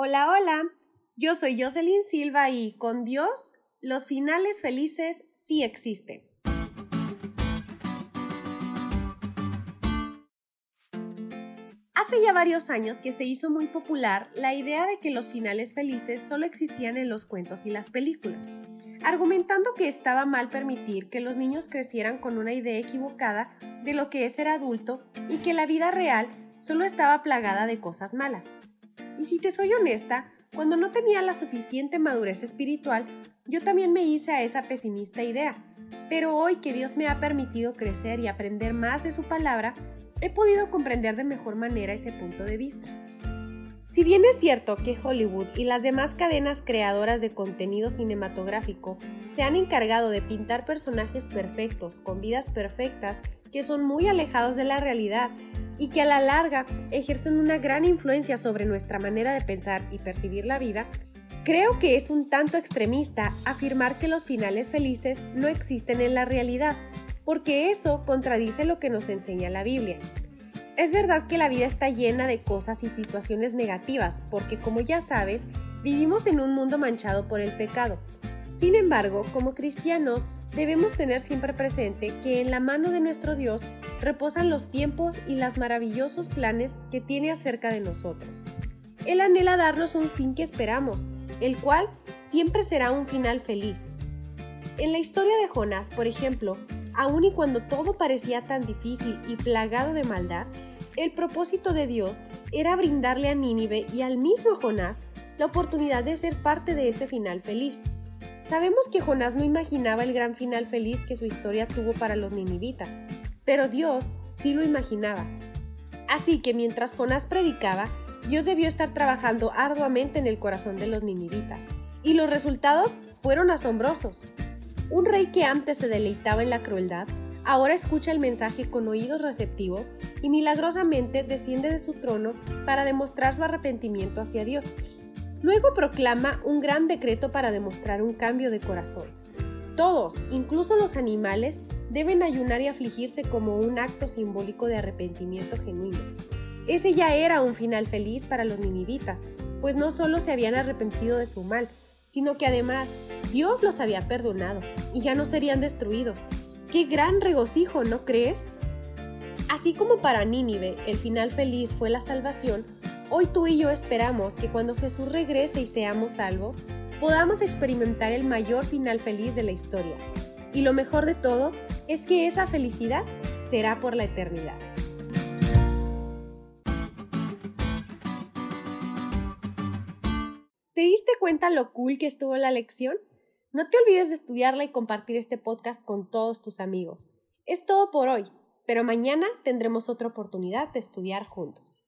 Hola, hola. Yo soy Jocelyn Silva y con Dios, los finales felices sí existen. Hace ya varios años que se hizo muy popular la idea de que los finales felices solo existían en los cuentos y las películas, argumentando que estaba mal permitir que los niños crecieran con una idea equivocada de lo que es ser adulto y que la vida real solo estaba plagada de cosas malas. Y si te soy honesta, cuando no tenía la suficiente madurez espiritual, yo también me hice a esa pesimista idea. Pero hoy que Dios me ha permitido crecer y aprender más de su palabra, he podido comprender de mejor manera ese punto de vista. Si bien es cierto que Hollywood y las demás cadenas creadoras de contenido cinematográfico se han encargado de pintar personajes perfectos con vidas perfectas que son muy alejados de la realidad y que a la larga ejercen una gran influencia sobre nuestra manera de pensar y percibir la vida, creo que es un tanto extremista afirmar que los finales felices no existen en la realidad, porque eso contradice lo que nos enseña la Biblia. Es verdad que la vida está llena de cosas y situaciones negativas, porque como ya sabes, vivimos en un mundo manchado por el pecado. Sin embargo, como cristianos, debemos tener siempre presente que en la mano de nuestro Dios reposan los tiempos y los maravillosos planes que tiene acerca de nosotros. Él anhela darnos un fin que esperamos, el cual siempre será un final feliz. En la historia de Jonás, por ejemplo, aun y cuando todo parecía tan difícil y plagado de maldad, el propósito de Dios era brindarle a Nínive y al mismo Jonás la oportunidad de ser parte de ese final feliz. Sabemos que Jonás no imaginaba el gran final feliz que su historia tuvo para los ninivitas, pero Dios sí lo imaginaba. Así que mientras Jonás predicaba, Dios debió estar trabajando arduamente en el corazón de los ninivitas, y los resultados fueron asombrosos. Un rey que antes se deleitaba en la crueldad, ahora escucha el mensaje con oídos receptivos y milagrosamente desciende de su trono para demostrar su arrepentimiento hacia Dios. Luego proclama un gran decreto para demostrar un cambio de corazón. Todos, incluso los animales, deben ayunar y afligirse como un acto simbólico de arrepentimiento genuino. Ese ya era un final feliz para los ninivitas, pues no solo se habían arrepentido de su mal, sino que además Dios los había perdonado y ya no serían destruidos. ¡Qué gran regocijo, ¿no crees? Así como para Nínive el final feliz fue la salvación, Hoy tú y yo esperamos que cuando Jesús regrese y seamos salvos, podamos experimentar el mayor final feliz de la historia. Y lo mejor de todo es que esa felicidad será por la eternidad. ¿Te diste cuenta lo cool que estuvo la lección? No te olvides de estudiarla y compartir este podcast con todos tus amigos. Es todo por hoy, pero mañana tendremos otra oportunidad de estudiar juntos.